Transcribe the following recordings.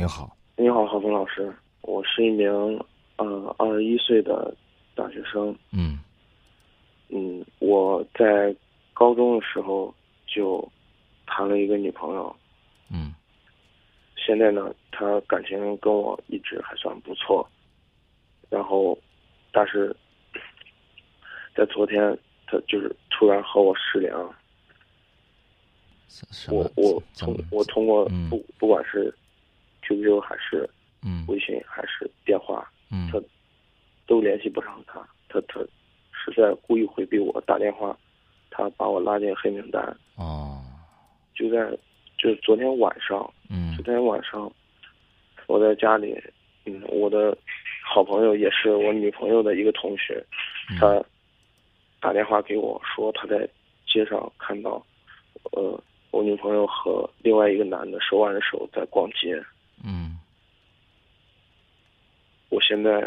您好，你好，郝峰老师，我是一名呃二十一岁的大学生。嗯。嗯，我在高中的时候就谈了一个女朋友，嗯。现在呢，她感情跟我一直还算不错。然后，但是 在昨天，她就是突然和我失联我我通我通过嗯。不不管是 QQ 还是嗯微信还是电话，嗯他都联系不上他，他他是在故意回避我打电话，他把我拉进黑名单。哦就在就是昨天晚上，嗯昨天晚上我在家里，嗯，我的好朋友也是我女朋友的一个同学，嗯他打电话给我说他在街上看到，呃，我女朋友和另外一个男的手挽着手在逛街。嗯我现在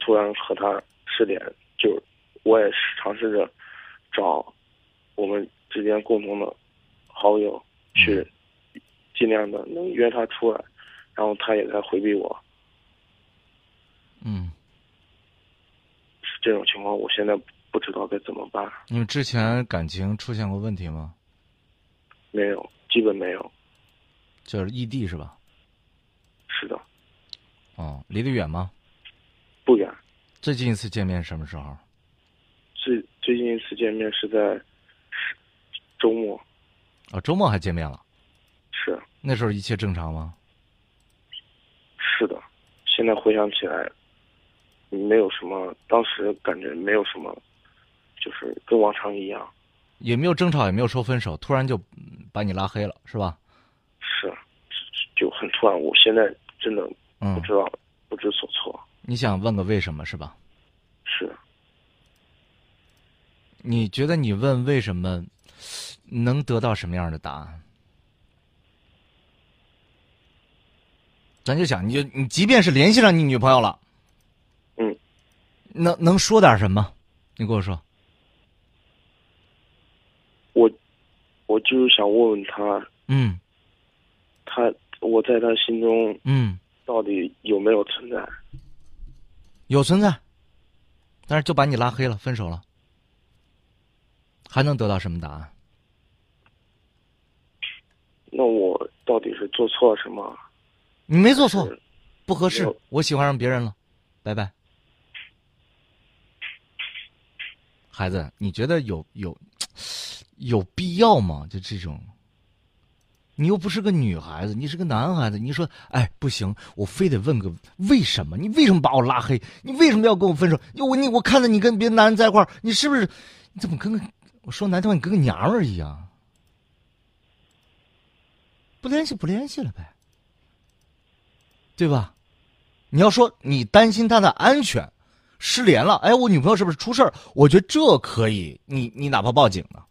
突然和他失联，就我也是尝试着找我们之间共同的好友去尽量的能约他出来，然后他也在回避我，嗯，是这种情况，我现在不知道该怎么办，你们之前感情出现过问题吗？没有，基本没有，就是异地是吧？是的，哦，离得远吗？不远。最近一次见面什么时候？最最近一次见面是在周末，哦，周末还见面了。是那时候一切正常吗？是的，现在回想起来，没有什么，当时感觉没有什么，就是跟往常一样。也没有争吵，也没有说分手，突然就嗯把你拉黑了，是吧？是，就很突然。我现在真的嗯不，知道，不知所措。你想问个为什么是吧？是，你觉得你问为什么，能得到什么样的答案？咱就想，你就你即便是联系上你女朋友了，嗯，能能说点什么？你跟我说。我，我就是想问问他，嗯他我在他心中嗯，到底有没有存在？有存在，但是就把你拉黑了，分手了，还能得到什么答案？那我到底是做错了什么？你没做错，不合适，我喜欢上别人了，拜拜。孩子，你觉得有有 有必要吗？就这种，你又不是个女孩子，你是个男孩子，你说，哎，不行，我非得问个为什么？你为什么把我拉黑？你为什么要跟我分手？你我你我看到你跟别的男人在一块儿，你是不是？你怎么跟个我说难听话，你跟个娘们儿一样？不联系不联系了呗，对吧？你要说你担心他的安全，失联了，哎，我女朋友是不是出事儿？我觉得这可以，你你哪怕报警呢？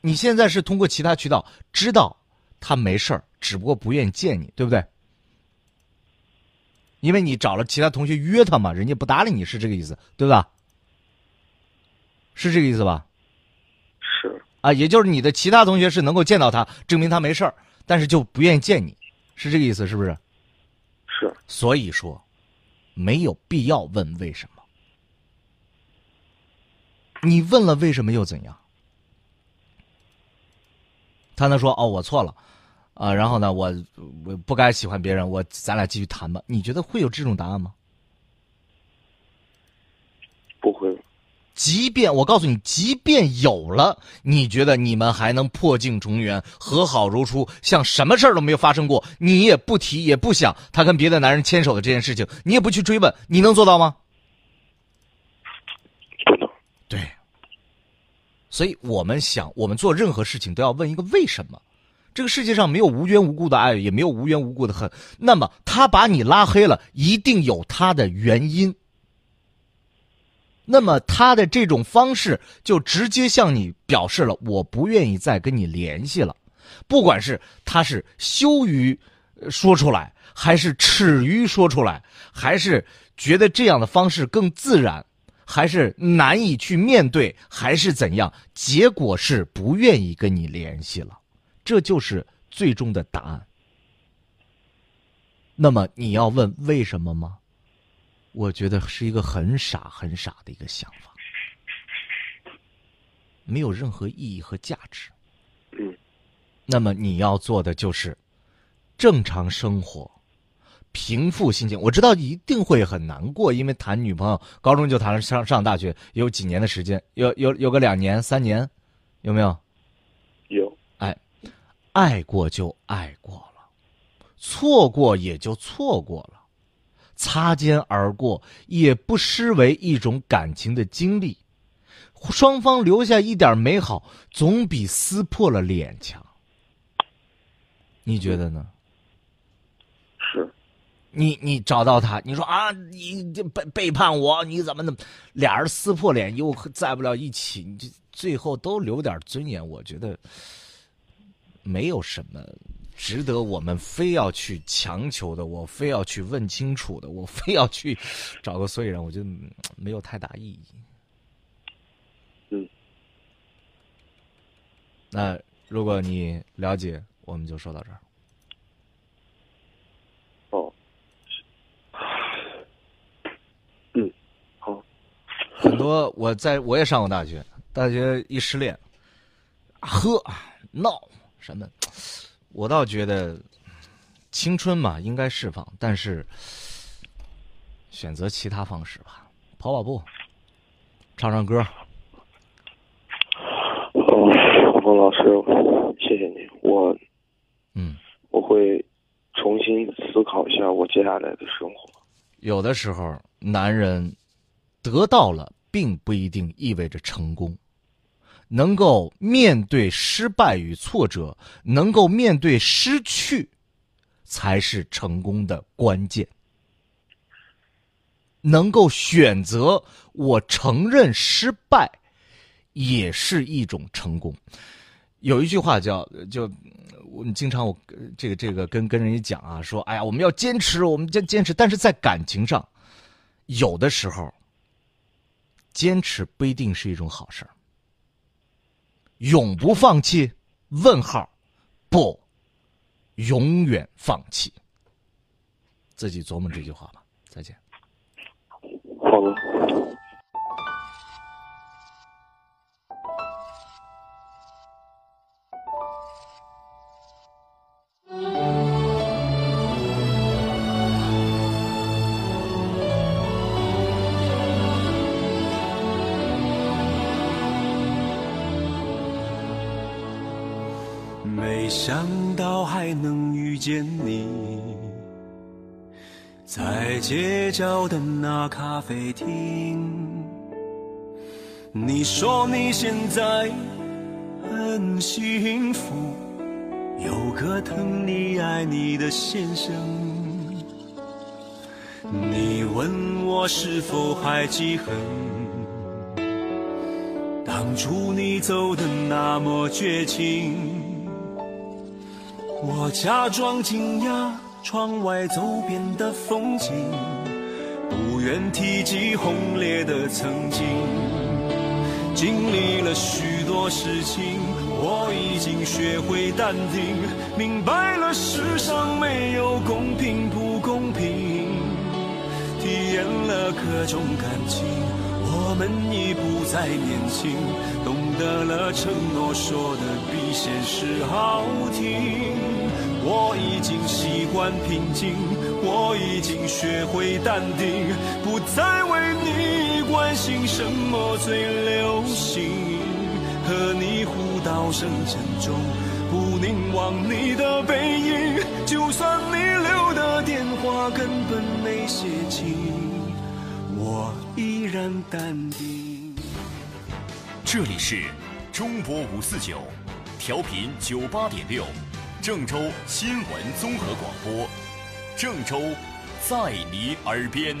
你现在是通过其他渠道知道他没事儿，只不过不愿意见你，对不对？因为你找了其他同学约他嘛，人家不搭理你是这个意思，对吧？是这个意思吧？是啊，也就是你的其他同学是能够见到他，证明他没事儿，但是就不愿意见你，是这个意思，是不是？是，所以说，没有必要问为什么。你问了为什么又怎样？他能说哦，我错了，啊，然后呢，我我不该喜欢别人，我咱俩继续谈吧？你觉得会有这种答案吗？不会。即便我告诉你，即便有了，你觉得你们还能破镜重圆、和好如初，像什么事儿都没有发生过？你也不提，也不想他跟别的男人牵手的这件事情，你也不去追问，你能做到吗？不能。对。所以我们想，我们做任何事情都要问一个为什么。这个世界上没有无缘无故的爱，也没有无缘无故的恨。那么他把你拉黑了，一定有他的原因。那么他的这种方式就直接向你表示了我不愿意再跟你联系了，不管是他是羞于说出来，还是耻于说出来，还是觉得这样的方式更自然，还是难以去面对，还是怎样，结果是不愿意跟你联系了，这就是最终的答案。那么你要问为什么吗？我觉得是一个很傻很傻的一个想法，没有任何意义和价值。嗯，那么你要做的就是正常生活，平复心情。我知道一定会很难过，因为谈女朋友，高中就谈了，上上大学有几年的时间，有有有个两年三年，有没有？有。哎，爱过就爱过了，错过也就错过了，擦肩而过也不失为一种感情的经历。双方留下一点美好，总比撕破了脸强。你觉得呢？是。你你找到他，你说啊，你这背背叛我，你怎么怎么？俩人撕破脸又在不了一起，你这最后都留点尊严，我觉得没有什么值得我们非要去强求的，我非要去问清楚的，我非要去找个所以然，我觉得没有太大意义。嗯。那如果你了解，我们就说到这儿。哦。嗯，好。很多我在我也上过大学，大学一失恋，喝闹什么，我倒觉得青春嘛应该释放，但是选择其他方式吧，跑跑步，唱唱歌。冯老师，谢谢你，我，嗯，我会重新思考一下我接下来的生活。有的时候，男人得到了，并不一定意味着成功。能够面对失败与挫折，能够面对失去，才是成功的关键。能够选择我承认失败，也是一种成功。有一句话叫“就”，我们经常我这个这个跟跟人家讲啊，说哎呀，我们要坚持，我们坚坚持。但是在感情上，有的时候，坚持不一定是一种好事儿。永不放弃？问号，不，永远放弃。自己琢磨这句话吧。再见。好的。没想到还能遇见你，在街角的那咖啡厅。你说你现在很幸福，有个疼你爱你的先生。你问我是否还记恨，当初你走的那么绝情。我假装惊讶，窗外走遍的风景，不愿提及轰烈的曾经。经历了许多事情，我已经学会淡定，明白了世上没有公平不公平。体验了各种感情，我们已不再年轻，懂得了承诺说的比现实好听。我已经习惯平静，我已经学会淡定，不再为你关心什么最流行。和你互道声珍重，不凝望你的背影，就算你留的电话根本没写清，我依然淡定。这里是中国五四九，调频九八点六。郑州新闻综合广播，郑州，在你耳边。